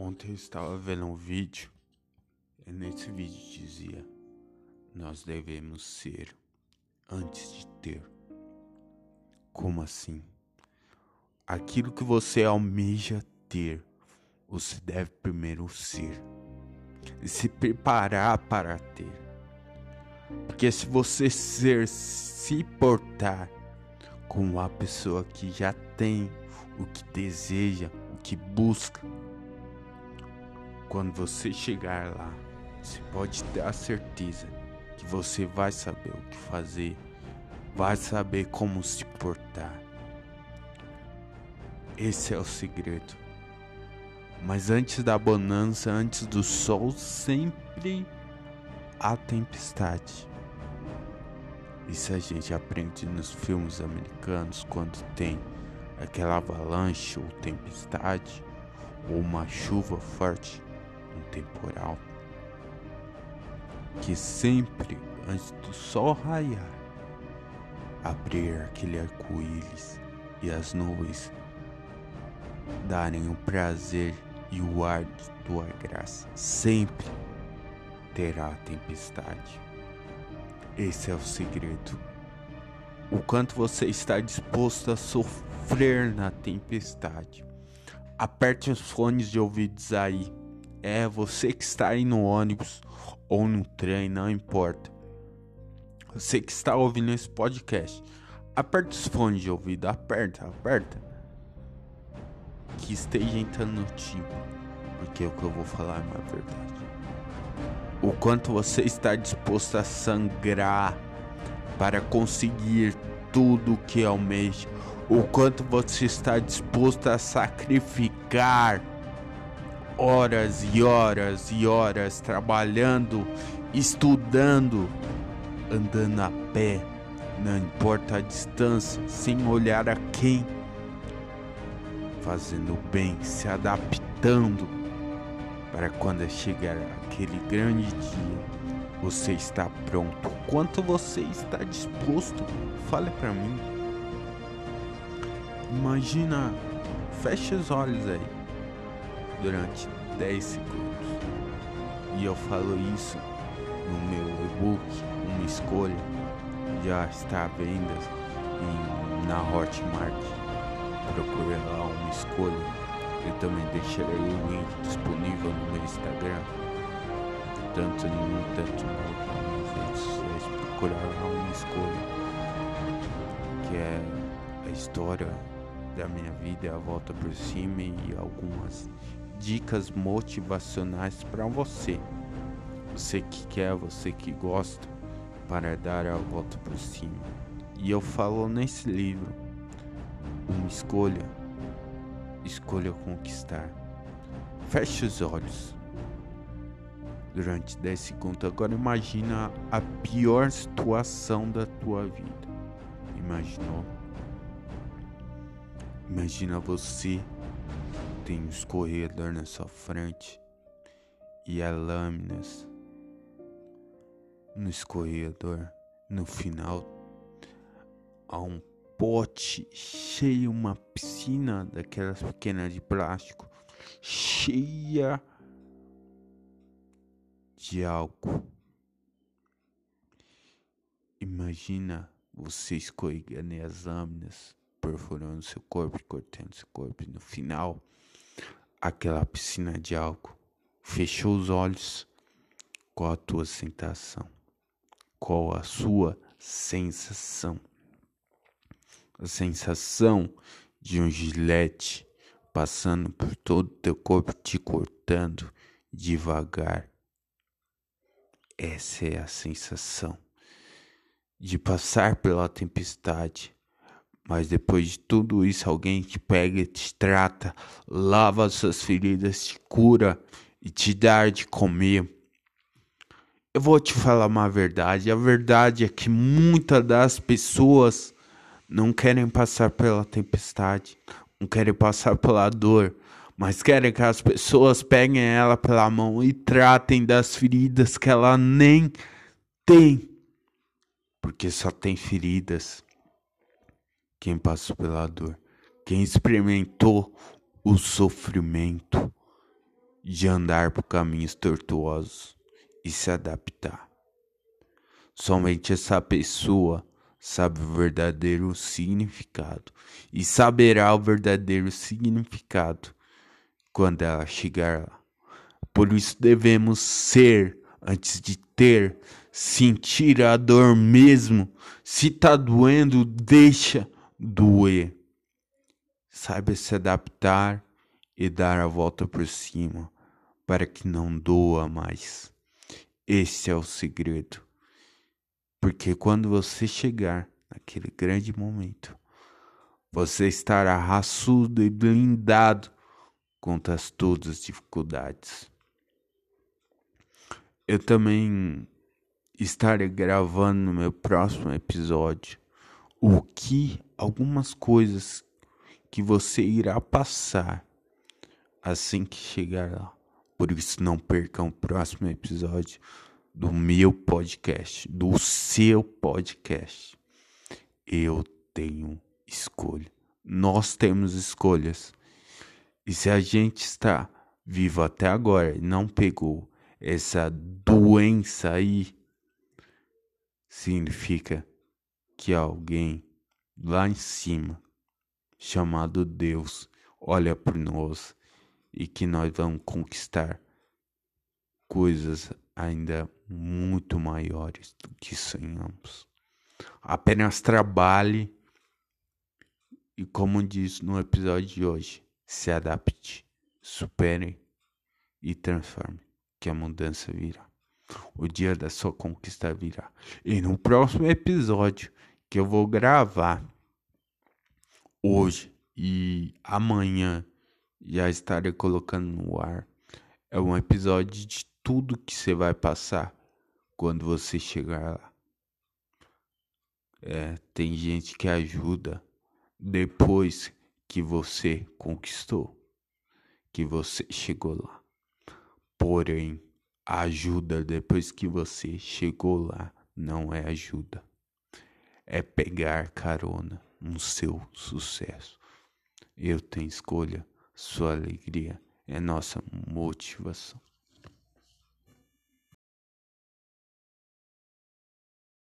Ontem eu estava vendo um vídeo e nesse vídeo dizia: Nós devemos ser antes de ter. Como assim? Aquilo que você almeja ter, você deve primeiro ser e se preparar para ter. Porque se você ser, se portar como a pessoa que já tem o que deseja, o que busca, quando você chegar lá, você pode ter a certeza que você vai saber o que fazer, vai saber como se portar. Esse é o segredo. Mas antes da bonança, antes do sol, sempre há tempestade. Isso a gente aprende nos filmes americanos quando tem aquela avalanche ou tempestade ou uma chuva forte um temporal que sempre antes do sol raiar abrir aquele arco-íris e as nuvens darem o prazer e o ar de tua graça. Sempre terá tempestade. Esse é o segredo. O quanto você está disposto a sofrer na tempestade. Aperte os fones de ouvidos aí é você que está aí no ônibus ou no trem, não importa. Você que está ouvindo esse podcast, aperta os fones de ouvido, aperta, aperta. Que esteja entrando no time, porque o que eu vou falar é uma verdade. O quanto você está disposto a sangrar para conseguir tudo que almeja, o quanto você está disposto a sacrificar horas e horas e horas trabalhando, estudando, andando a pé, não importa a distância, sem olhar a quem, fazendo bem, se adaptando para quando chegar aquele grande dia, você está pronto. Quanto você está disposto? Fale para mim. Imagina, feche os olhos aí durante 10 segundos. E eu falo isso no meu e-book, uma escolha, já está à venda em, na Hotmart. Procure lá uma escolha. Eu também deixarei o link disponível no meu Instagram. Tanto em um, tanto no outro. Nas redes procurar lá uma escolha. Que é a história da minha vida, a volta por cima e algumas dicas motivacionais para você. Você que quer, você que gosta, para dar a volta por cima. E eu falo nesse livro: uma escolha, escolha conquistar. Feche os olhos durante 10 segundos. Agora imagina a pior situação da tua vida. Imaginou? Imagina você tem um escorredor na sua frente e há lâminas no escorredor. No final, há um pote cheio, uma piscina daquelas pequenas de plástico, cheia de álcool. Imagina você escorregando as lâminas, perfurando seu corpo, cortando seu corpo. No final, aquela piscina de álcool. Fechou os olhos. Qual a tua sensação? Qual a sua sensação? A sensação de um gilete passando por todo o teu corpo, te cortando devagar. Essa é a sensação de passar pela tempestade mas depois de tudo isso, alguém te pega, te trata, lava suas feridas, te cura e te dá de comer. Eu vou te falar uma verdade. A verdade é que muitas das pessoas não querem passar pela tempestade, não querem passar pela dor, mas querem que as pessoas peguem ela pela mão e tratem das feridas que ela nem tem. Porque só tem feridas quem passou pela dor, quem experimentou o sofrimento. de andar por caminhos tortuosos e se adaptar. Somente essa pessoa sabe o verdadeiro significado e saberá o verdadeiro significado quando ela chegar lá. Por isso devemos ser antes de ter, sentir a dor mesmo. Se tá doendo, deixa doer. Saiba se adaptar e dar a volta por cima para que não doa mais. Esse é o segredo. Porque quando você chegar naquele grande momento, você estará raçudo e blindado contra todas as dificuldades. Eu também estarei gravando meu próximo episódio o que algumas coisas que você irá passar assim que chegar lá. Por isso não percam o próximo episódio do meu podcast, do seu podcast. Eu tenho escolha. Nós temos escolhas. E se a gente está vivo até agora e não pegou essa doença aí, significa que alguém lá em cima, chamado Deus, olha por nós e que nós vamos conquistar coisas ainda muito maiores do que sonhamos. Apenas trabalhe e, como diz no episódio de hoje, se adapte, supere e transforme que a mudança virá. O dia da sua conquista virá. E no próximo episódio que eu vou gravar hoje e amanhã já estarei colocando no ar é um episódio de tudo que você vai passar quando você chegar lá. É, tem gente que ajuda depois que você conquistou, que você chegou lá. Porém, ajuda depois que você chegou lá não é ajuda. É pegar carona no seu sucesso. Eu tenho escolha, sua alegria é nossa motivação.